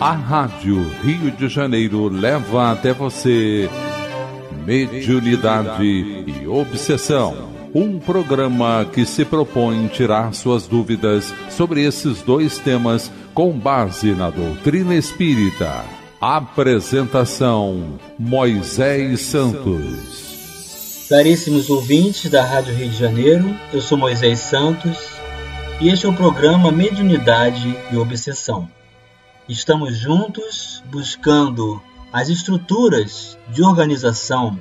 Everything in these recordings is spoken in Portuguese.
A Rádio Rio de Janeiro leva até você Mediunidade e Obsessão. Um programa que se propõe tirar suas dúvidas sobre esses dois temas com base na doutrina espírita. Apresentação: Moisés Santos. Caríssimos ouvintes da Rádio Rio de Janeiro, eu sou Moisés Santos e este é o programa Mediunidade e Obsessão. Estamos juntos buscando as estruturas de organização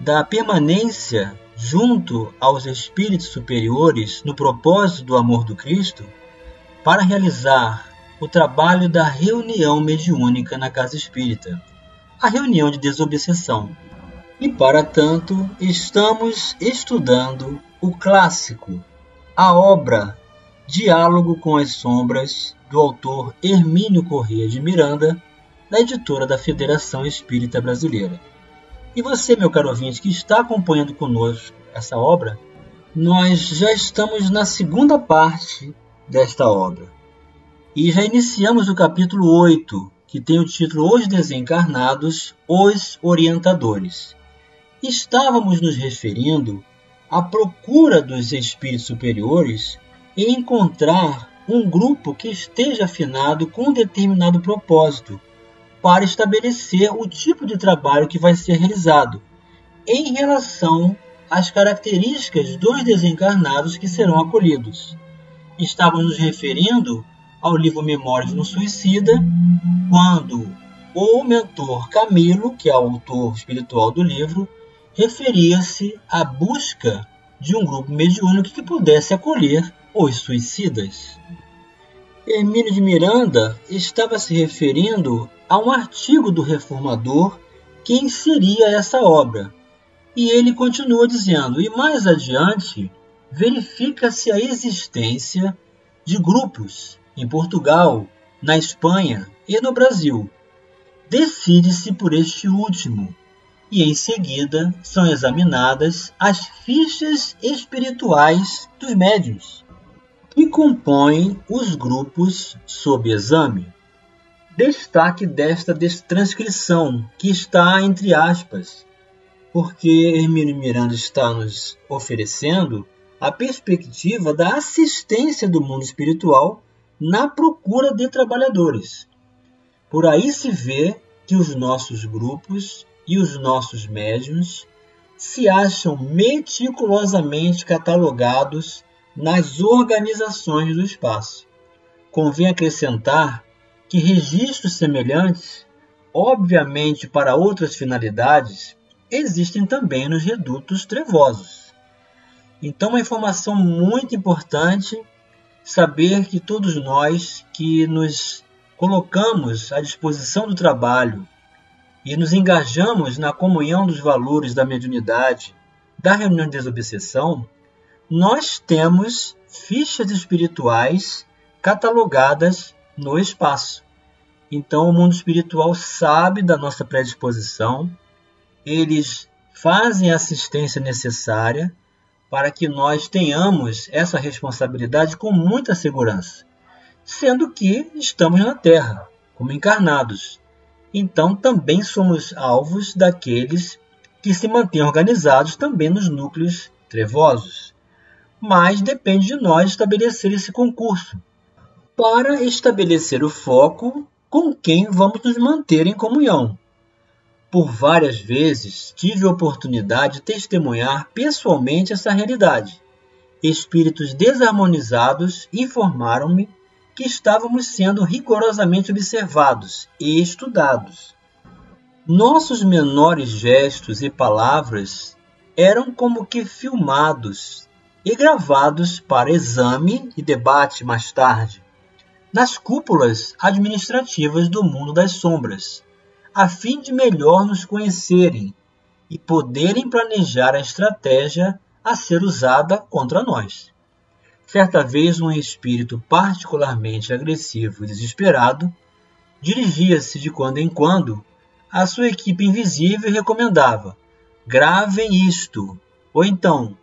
da permanência junto aos espíritos superiores no propósito do amor do Cristo para realizar o trabalho da reunião mediúnica na casa espírita, a reunião de desobsessão. E para tanto, estamos estudando o clássico, a obra Diálogo com as Sombras do autor Hermínio Corrêa de Miranda, da editora da Federação Espírita Brasileira. E você, meu caro ouvinte, que está acompanhando conosco essa obra, nós já estamos na segunda parte desta obra. E já iniciamos o capítulo 8, que tem o título Os Desencarnados, os Orientadores. Estávamos nos referindo à procura dos espíritos superiores em encontrar um grupo que esteja afinado com um determinado propósito, para estabelecer o tipo de trabalho que vai ser realizado, em relação às características dos desencarnados que serão acolhidos. Estávamos nos referindo ao livro Memórias no Suicida, quando o mentor Camilo, que é o autor espiritual do livro, referia-se à busca de um grupo mediúnico que pudesse acolher os suicidas. Hermínio de Miranda estava se referindo a um artigo do reformador que inseria essa obra. E ele continua dizendo: e mais adiante, verifica-se a existência de grupos em Portugal, na Espanha e no Brasil. Decide-se por este último, e em seguida são examinadas as fichas espirituais dos médios que compõem os grupos sob exame. Destaque desta transcrição, que está entre aspas, porque Hermínio Miranda está nos oferecendo a perspectiva da assistência do mundo espiritual na procura de trabalhadores. Por aí se vê que os nossos grupos e os nossos médiuns se acham meticulosamente catalogados nas organizações do espaço. Convém acrescentar que registros semelhantes, obviamente para outras finalidades, existem também nos redutos trevosos. Então, uma informação muito importante saber que todos nós que nos colocamos à disposição do trabalho e nos engajamos na comunhão dos valores da mediunidade, da reunião de desobsessão, nós temos fichas espirituais catalogadas no espaço. Então, o mundo espiritual sabe da nossa predisposição, eles fazem a assistência necessária para que nós tenhamos essa responsabilidade com muita segurança, sendo que estamos na Terra, como encarnados. Então, também somos alvos daqueles que se mantêm organizados também nos núcleos trevosos mas depende de nós estabelecer esse concurso para estabelecer o foco com quem vamos nos manter em comunhão. Por várias vezes tive a oportunidade de testemunhar pessoalmente essa realidade. Espíritos desarmonizados informaram-me que estávamos sendo rigorosamente observados e estudados. Nossos menores gestos e palavras eram como que filmados e gravados para exame e debate mais tarde, nas cúpulas administrativas do mundo das sombras, a fim de melhor nos conhecerem e poderem planejar a estratégia a ser usada contra nós. Certa vez, um espírito particularmente agressivo e desesperado dirigia-se de quando em quando à sua equipe invisível e recomendava: gravem isto, ou então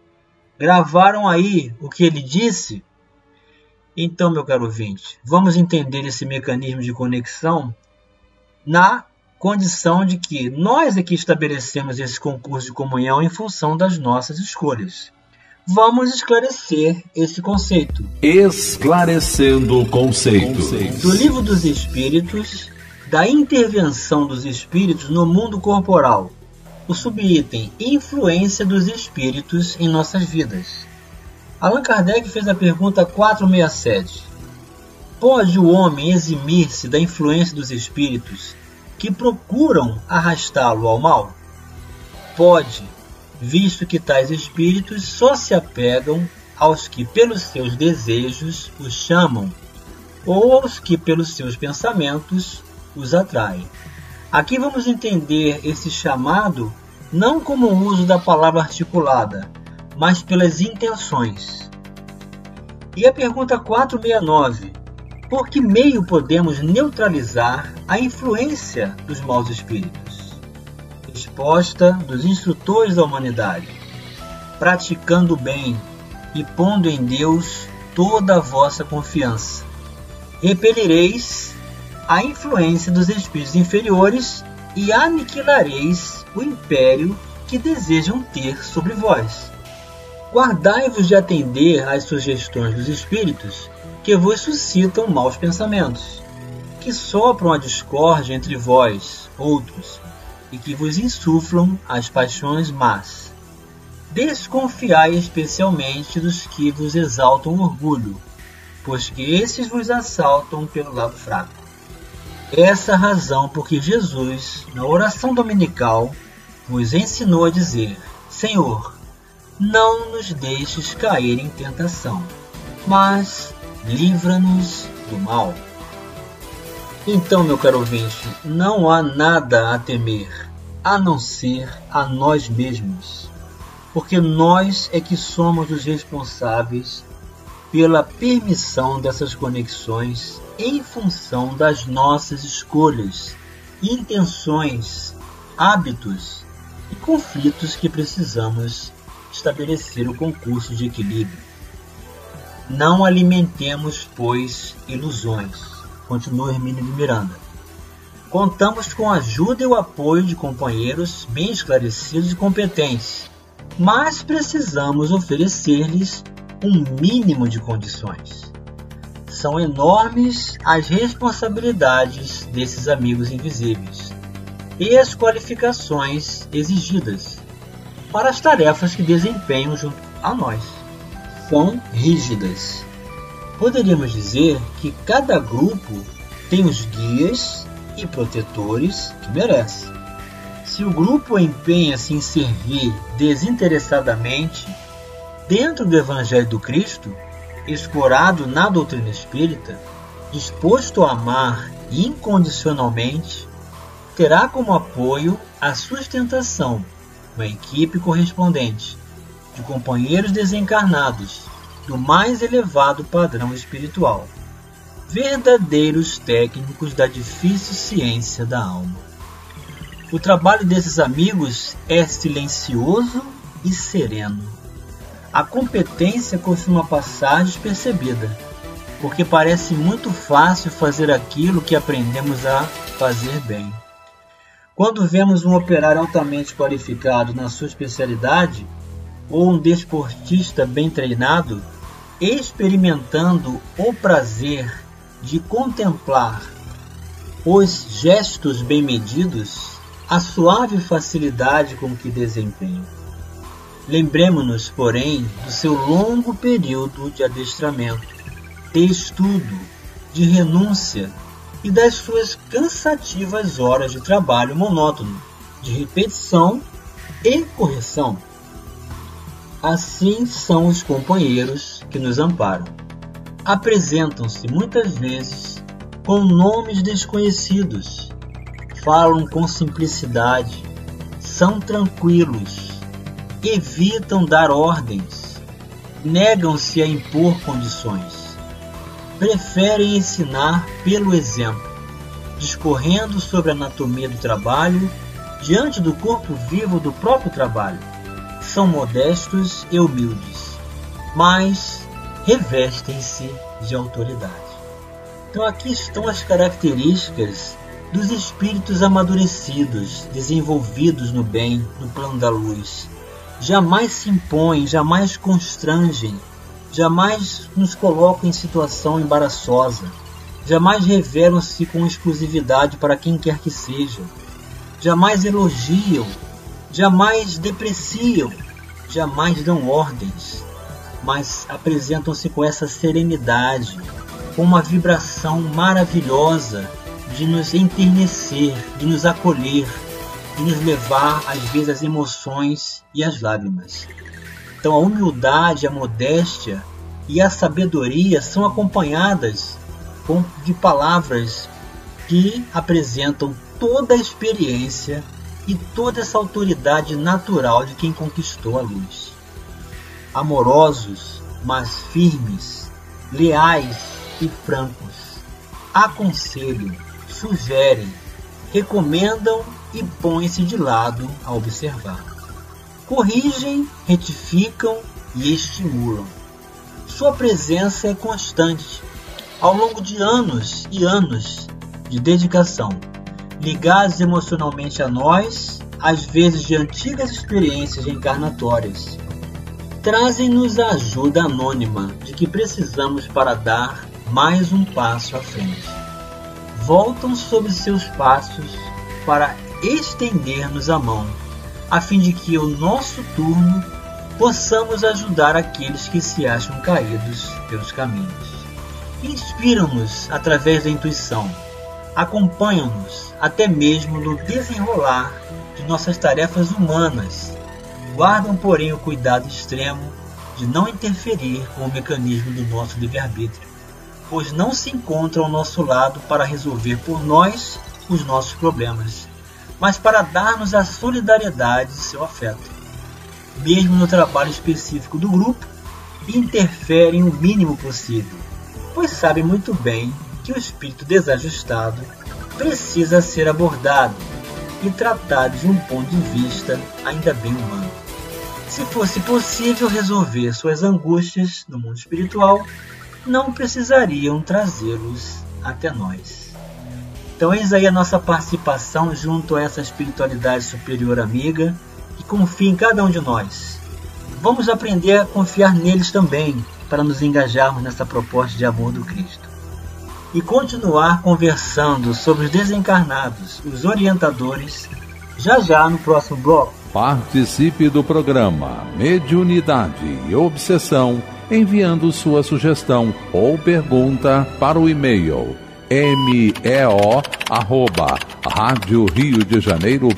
gravaram aí o que ele disse? Então, meu caro ouvinte, vamos entender esse mecanismo de conexão na condição de que nós é que estabelecemos esse concurso de comunhão em função das nossas escolhas. Vamos esclarecer esse conceito. Esclarecendo o conceito. Do Livro dos Espíritos, da intervenção dos espíritos no mundo corporal. O subitem Influência dos espíritos em nossas vidas. Allan Kardec fez a pergunta 467. Pode o homem eximir-se da influência dos espíritos que procuram arrastá-lo ao mal? Pode, visto que tais espíritos só se apegam aos que pelos seus desejos os chamam, ou aos que pelos seus pensamentos os atraem. Aqui vamos entender esse chamado não como o uso da palavra articulada, mas pelas intenções. E a pergunta 469 por que meio podemos neutralizar a influência dos maus espíritos? Resposta dos instrutores da humanidade: praticando o bem e pondo em Deus toda a vossa confiança. Repelireis a influência dos espíritos inferiores e aniquilareis o império que desejam ter sobre vós. Guardai-vos de atender às sugestões dos espíritos que vos suscitam maus pensamentos, que sopram a discórdia entre vós, outros, e que vos insuflam as paixões más. Desconfiai especialmente dos que vos exaltam orgulho, pois que esses vos assaltam pelo lado fraco. Essa razão por que Jesus, na oração dominical, vos ensinou a dizer: Senhor, não nos deixes cair em tentação, mas livra-nos do mal. Então, meu caro ouvinte, não há nada a temer, a não ser a nós mesmos, porque nós é que somos os responsáveis pela permissão dessas conexões em função das nossas escolhas, intenções, hábitos e conflitos que precisamos estabelecer o concurso de equilíbrio. Não alimentemos, pois, ilusões. Continua Hermínio de Miranda. Contamos com a ajuda e o apoio de companheiros bem esclarecidos e competentes, mas precisamos oferecer-lhes um mínimo de condições. São enormes as responsabilidades desses amigos invisíveis e as qualificações exigidas para as tarefas que desempenham junto a nós são rígidas. Poderíamos dizer que cada grupo tem os guias e protetores que merece. Se o grupo empenha-se em servir desinteressadamente dentro do Evangelho do Cristo, escorado na doutrina espírita, disposto a amar incondicionalmente, terá como apoio a sustentação, uma equipe correspondente, de companheiros desencarnados do mais elevado padrão espiritual, verdadeiros técnicos da difícil ciência da alma. O trabalho desses amigos é silencioso e sereno. A competência costuma passar despercebida, porque parece muito fácil fazer aquilo que aprendemos a fazer bem. Quando vemos um operário altamente qualificado na sua especialidade, ou um desportista bem treinado, experimentando o prazer de contemplar os gestos bem medidos, a suave facilidade com que desempenham. Lembremos-nos, porém, do seu longo período de adestramento, de estudo, de renúncia e das suas cansativas horas de trabalho monótono, de repetição e correção. Assim são os companheiros que nos amparam. Apresentam-se muitas vezes com nomes desconhecidos, falam com simplicidade, são tranquilos, evitam dar ordens, negam-se a impor condições, preferem ensinar pelo exemplo, discorrendo sobre a anatomia do trabalho diante do corpo vivo do próprio trabalho são modestos e humildes, mas revestem-se de autoridade. Então aqui estão as características dos espíritos amadurecidos, desenvolvidos no bem, no plano da luz. Jamais se impõem, jamais constrangem, jamais nos colocam em situação embaraçosa, jamais revelam-se com exclusividade para quem quer que seja, jamais elogiam, jamais depreciam, jamais dão ordens, mas apresentam-se com essa serenidade, com uma vibração maravilhosa de nos enternecer, de nos acolher, de nos levar às vezes às emoções e às lágrimas. Então a humildade, a modéstia e a sabedoria são acompanhadas de palavras que apresentam toda a experiência e toda essa autoridade natural de quem conquistou a luz. Amorosos, mas firmes, leais e francos, aconselham, sugerem, recomendam e põem-se de lado a observar. Corrigem, retificam e estimulam. Sua presença é constante, ao longo de anos e anos de dedicação ligados emocionalmente a nós, às vezes de antigas experiências encarnatórias. Trazem-nos a ajuda anônima de que precisamos para dar mais um passo à frente. Voltam sobre seus passos para estender-nos a mão, a fim de que o nosso turno possamos ajudar aqueles que se acham caídos pelos caminhos. Inspiram-nos através da intuição acompanham-nos até mesmo no desenrolar de nossas tarefas humanas. Guardam, porém, o cuidado extremo de não interferir com o mecanismo do nosso livre-arbítrio, pois não se encontram ao nosso lado para resolver por nós os nossos problemas, mas para dar-nos a solidariedade e seu afeto. Mesmo no trabalho específico do grupo, interferem o mínimo possível, pois sabem muito bem que o espírito desajustado precisa ser abordado e tratado de um ponto de vista ainda bem humano. Se fosse possível resolver suas angústias no mundo espiritual, não precisariam trazê-los até nós. Então, eis aí a nossa participação junto a essa espiritualidade superior amiga que confia em cada um de nós. Vamos aprender a confiar neles também para nos engajarmos nessa proposta de amor do Cristo e continuar conversando sobre os desencarnados, os orientadores, já já no próximo bloco. Participe do programa Mediunidade e Obsessão enviando sua sugestão ou pergunta para o e-mail meo arroba rádio Rio de Janeiro.am.br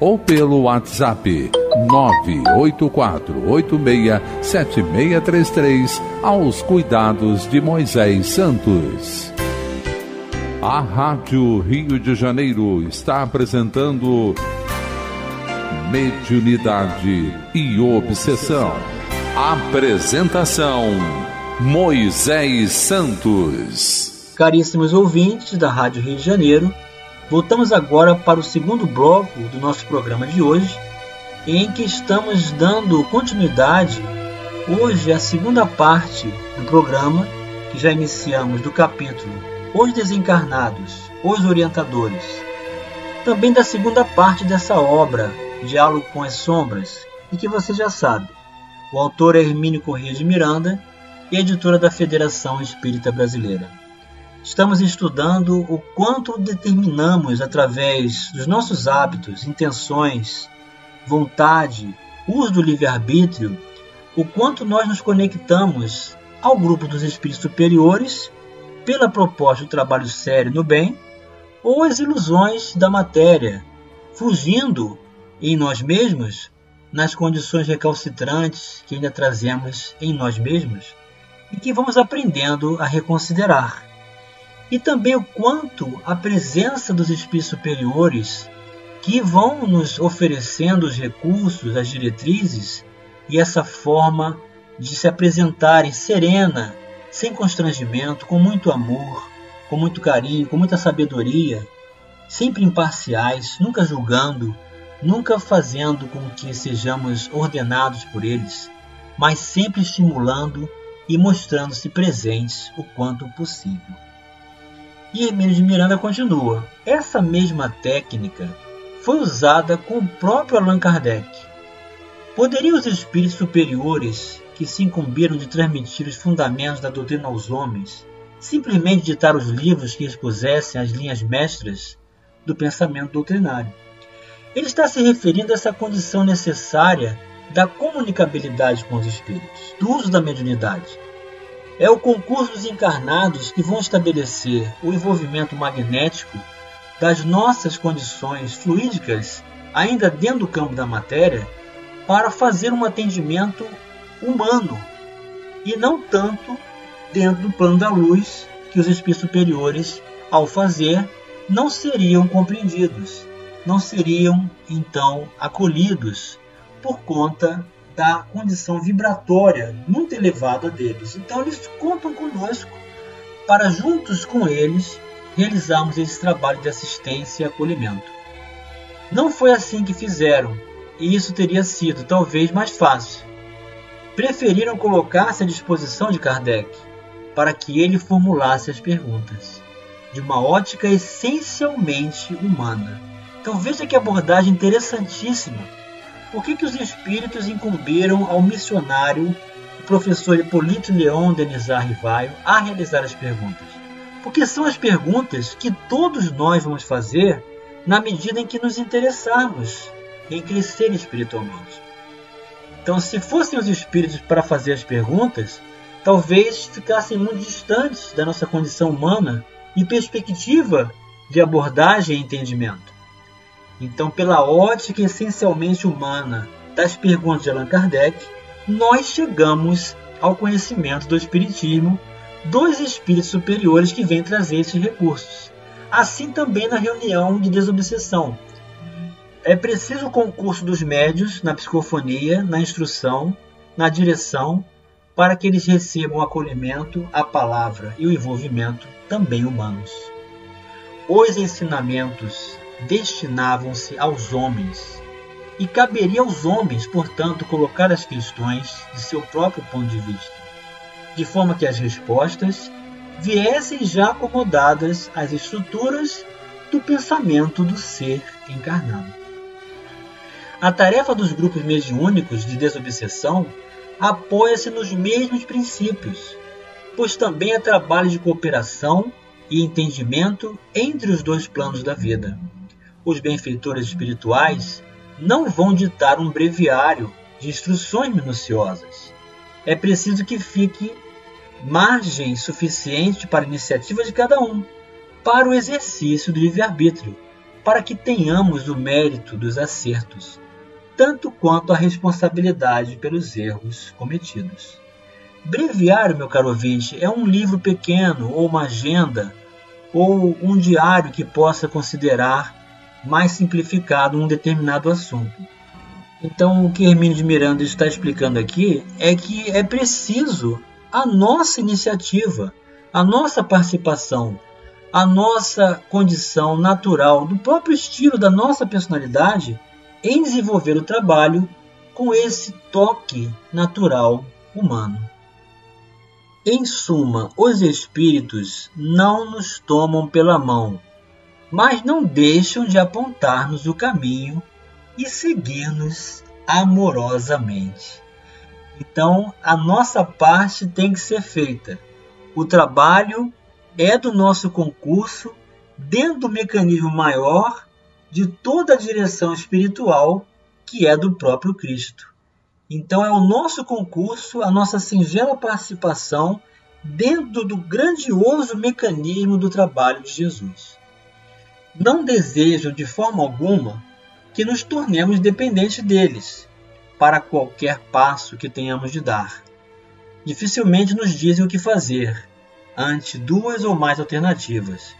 ou pelo WhatsApp 984867633 aos cuidados de Moisés Santos. A Rádio Rio de Janeiro está apresentando Mediunidade e Obsessão. Apresentação Moisés Santos. Caríssimos ouvintes da Rádio Rio de Janeiro, voltamos agora para o segundo bloco do nosso programa de hoje, em que estamos dando continuidade hoje à segunda parte do programa que já iniciamos do capítulo Os Desencarnados, os Orientadores. Também da segunda parte dessa obra, Diálogo com as Sombras, e que você já sabe. O autor é Hermínio Corrêa de Miranda e editora da Federação Espírita Brasileira. Estamos estudando o quanto determinamos através dos nossos hábitos, intenções, vontade, uso do livre-arbítrio, o quanto nós nos conectamos ao grupo dos espíritos superiores pela proposta do trabalho sério no bem ou as ilusões da matéria, fugindo em nós mesmos nas condições recalcitrantes que ainda trazemos em nós mesmos e que vamos aprendendo a reconsiderar. E também o quanto a presença dos espíritos superiores que vão nos oferecendo os recursos, as diretrizes e essa forma de se apresentarem serena, sem constrangimento, com muito amor, com muito carinho, com muita sabedoria, sempre imparciais, nunca julgando, nunca fazendo com que sejamos ordenados por eles, mas sempre estimulando e mostrando-se presentes o quanto possível. E Hermínio de Miranda continua: essa mesma técnica foi usada com o próprio Allan Kardec. Poderiam os espíritos superiores que se incumbiram de transmitir os fundamentos da doutrina aos homens simplesmente ditar os livros que expusessem as linhas mestras do pensamento doutrinário? Ele está se referindo a essa condição necessária da comunicabilidade com os espíritos, do uso da mediunidade. É o concurso dos encarnados que vão estabelecer o envolvimento magnético das nossas condições fluídicas, ainda dentro do campo da matéria, para fazer um atendimento humano e não tanto dentro do plano da luz que os espíritos superiores, ao fazer, não seriam compreendidos, não seriam então acolhidos por conta da condição vibratória muito elevada deles. Então eles contam conosco para juntos com eles realizarmos esse trabalho de assistência e acolhimento. Não foi assim que fizeram, e isso teria sido talvez mais fácil. Preferiram colocar-se à disposição de Kardec para que ele formulasse as perguntas, de uma ótica essencialmente humana. Então veja que abordagem interessantíssima. Por que, que os espíritos incumbiram ao missionário, o professor Hipólito Leon Denizar Rivaio, a realizar as perguntas? Porque são as perguntas que todos nós vamos fazer na medida em que nos interessarmos em crescer espiritualmente. Então, se fossem os espíritos para fazer as perguntas, talvez ficassem muito distantes da nossa condição humana e perspectiva de abordagem e entendimento. Então, pela ótica essencialmente humana das perguntas de Allan Kardec, nós chegamos ao conhecimento do Espiritismo dois espíritos superiores que vêm trazer esses recursos. Assim também na reunião de desobsessão. É preciso o concurso dos médios na psicofonia, na instrução, na direção, para que eles recebam o acolhimento, a palavra e o envolvimento também humanos. Os ensinamentos destinavam-se aos homens, e caberia aos homens, portanto, colocar as questões de seu próprio ponto de vista de forma que as respostas viessem já acomodadas às estruturas do pensamento do ser encarnado. A tarefa dos grupos mediúnicos de desobsessão apoia-se nos mesmos princípios, pois também é trabalho de cooperação e entendimento entre os dois planos da vida. Os benfeitores espirituais não vão ditar um breviário de instruções minuciosas. É preciso que fique margem suficiente para a iniciativa de cada um, para o exercício do livre-arbítrio, para que tenhamos o mérito dos acertos, tanto quanto a responsabilidade pelos erros cometidos. Breviário, meu caro ouvinte, é um livro pequeno, ou uma agenda, ou um diário que possa considerar mais simplificado um determinado assunto. Então, o que Hermínio de Miranda está explicando aqui é que é preciso a nossa iniciativa, a nossa participação, a nossa condição natural, do próprio estilo da nossa personalidade em desenvolver o trabalho com esse toque natural humano. Em suma, os espíritos não nos tomam pela mão, mas não deixam de apontar-nos o caminho e seguir-nos amorosamente. Então, a nossa parte tem que ser feita. O trabalho é do nosso concurso dentro do mecanismo maior de toda a direção espiritual que é do próprio Cristo. Então, é o nosso concurso, a nossa singela participação dentro do grandioso mecanismo do trabalho de Jesus. Não desejo de forma alguma que nos tornemos dependentes deles para qualquer passo que tenhamos de dar. Dificilmente nos dizem o que fazer ante duas ou mais alternativas.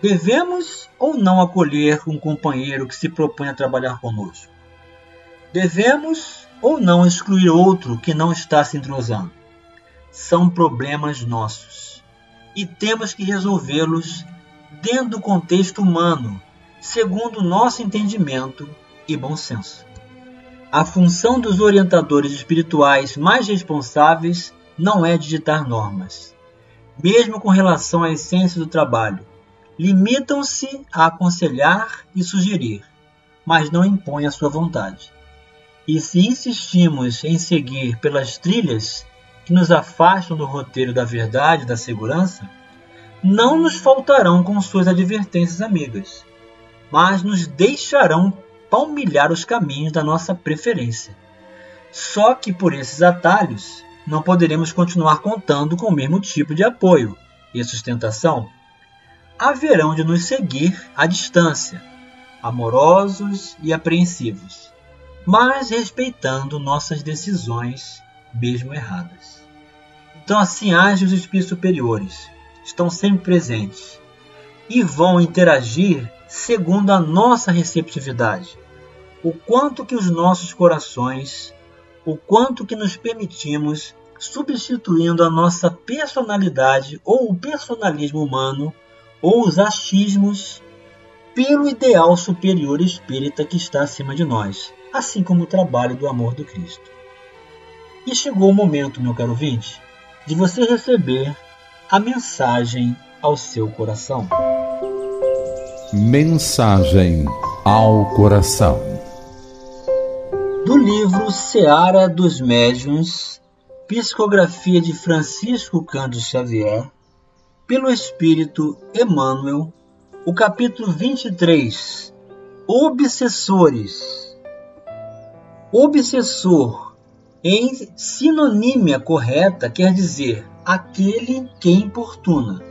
Devemos ou não acolher um companheiro que se propõe a trabalhar conosco? Devemos ou não excluir outro que não está se entrosando? São problemas nossos e temos que resolvê-los dentro do contexto humano, segundo nosso entendimento e bom senso. A função dos orientadores espirituais mais responsáveis não é digitar normas, mesmo com relação à essência do trabalho. Limitam-se a aconselhar e sugerir, mas não impõem a sua vontade. E se insistimos em seguir pelas trilhas que nos afastam do roteiro da verdade e da segurança, não nos faltarão com suas advertências amigas, mas nos deixarão palmilhar os caminhos da nossa preferência. Só que por esses atalhos não poderemos continuar contando com o mesmo tipo de apoio e sustentação. Haverão de nos seguir à distância, amorosos e apreensivos, mas respeitando nossas decisões, mesmo erradas. Então, assim agem os espíritos superiores, estão sempre presentes e vão interagir segundo a nossa receptividade, o quanto que os nossos corações, o quanto que nos permitimos substituindo a nossa personalidade ou o personalismo humano ou os achismos pelo ideal superior espírita que está acima de nós, assim como o trabalho do amor do Cristo. E chegou o momento, meu caro vinte, de você receber a mensagem ao seu coração. Mensagem ao coração. Do livro Seara dos Médiuns, psicografia de Francisco Cândido Xavier, pelo Espírito Emmanuel, o capítulo 23, Obsessores. Obsessor, em sinonímia correta, quer dizer aquele que importuna.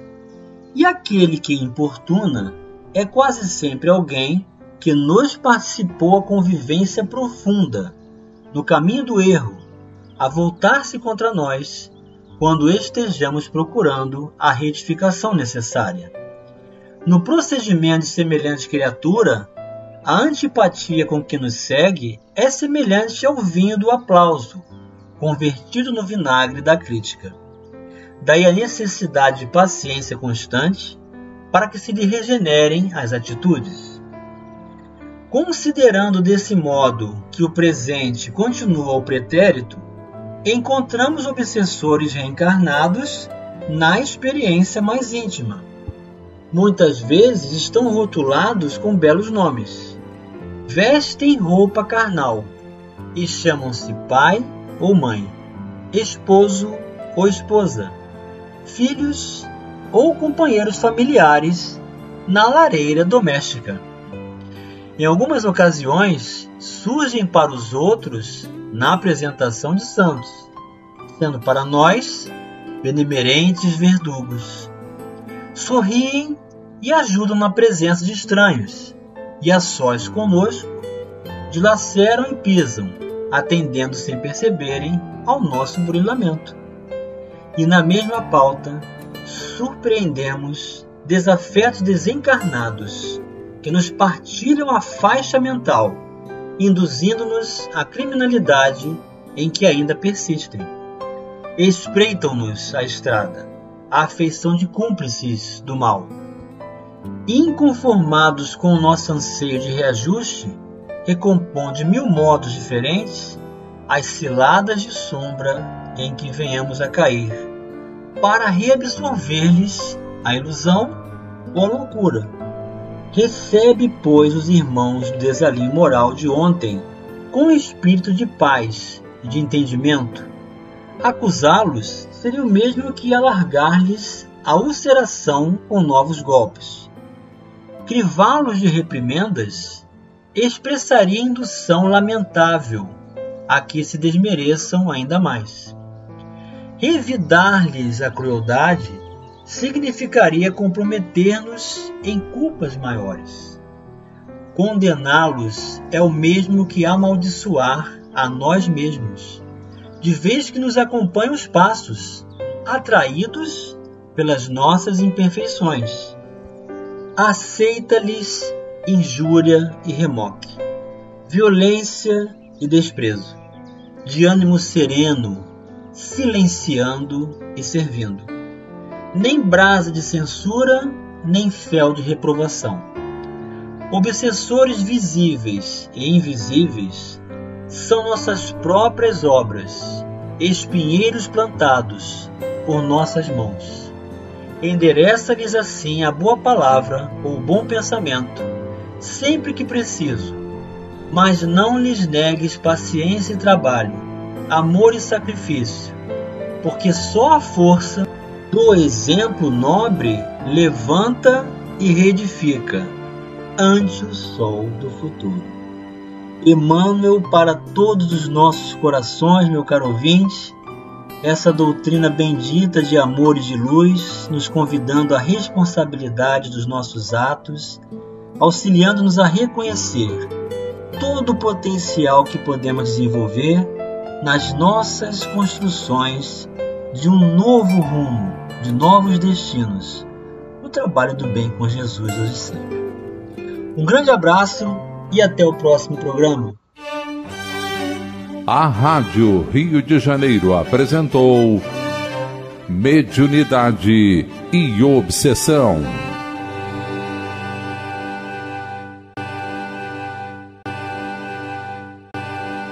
E aquele que importuna é quase sempre alguém que nos participou a convivência profunda, no caminho do erro, a voltar-se contra nós quando estejamos procurando a retificação necessária. No procedimento de semelhante criatura, a antipatia com que nos segue é semelhante ao vinho do aplauso, convertido no vinagre da crítica. Daí a necessidade de paciência constante para que se lhe regenerem as atitudes. Considerando desse modo que o presente continua o pretérito, encontramos obsessores reencarnados na experiência mais íntima. Muitas vezes estão rotulados com belos nomes. Vestem roupa carnal e chamam-se pai ou mãe, esposo ou esposa, filhos ou companheiros familiares na lareira doméstica. Em algumas ocasiões, surgem para os outros na apresentação de santos, sendo para nós benemerentes verdugos. Sorriem e ajudam na presença de estranhos, e a sós conosco, dilaceram e pisam, atendendo sem perceberem ao nosso burilamento. E na mesma pauta, surpreendemos desafetos desencarnados que nos partilham a faixa mental, induzindo-nos à criminalidade em que ainda persistem. Espreitam-nos a estrada, a afeição de cúmplices do mal. Inconformados com o nosso anseio de reajuste, recompõe de mil modos diferentes as ciladas de sombra em que venhamos a cair para reabsorver-lhes a ilusão ou a loucura. Recebe, pois, os irmãos do desalinho moral de ontem com espírito de paz e de entendimento. Acusá-los seria o mesmo que alargar-lhes a ulceração com novos golpes. Crivá-los de reprimendas expressaria indução lamentável a que se desmereçam ainda mais. Revidar-lhes a crueldade significaria comprometer-nos em culpas maiores. Condená-los é o mesmo que amaldiçoar a nós mesmos, de vez que nos acompanham os passos, atraídos pelas nossas imperfeições. Aceita-lhes injúria e remoque, violência e desprezo. De ânimo sereno, silenciando e servindo. Nem brasa de censura, nem fel de reprovação. Obsessores visíveis e invisíveis são nossas próprias obras, espinheiros plantados por nossas mãos. Endereça-lhes assim a boa palavra ou bom pensamento, sempre que preciso, mas não lhes negues paciência e trabalho, amor e sacrifício, porque só a força do exemplo nobre levanta e reedifica ante o sol do futuro. Emmanuel para todos os nossos corações, meu caro ouvinte, essa doutrina bendita de amor e de luz, nos convidando à responsabilidade dos nossos atos, auxiliando-nos a reconhecer todo o potencial que podemos desenvolver nas nossas construções de um novo rumo, de novos destinos, no trabalho do bem com Jesus hoje e sempre. Um grande abraço e até o próximo programa. A Rádio Rio de Janeiro apresentou Mediunidade e Obsessão.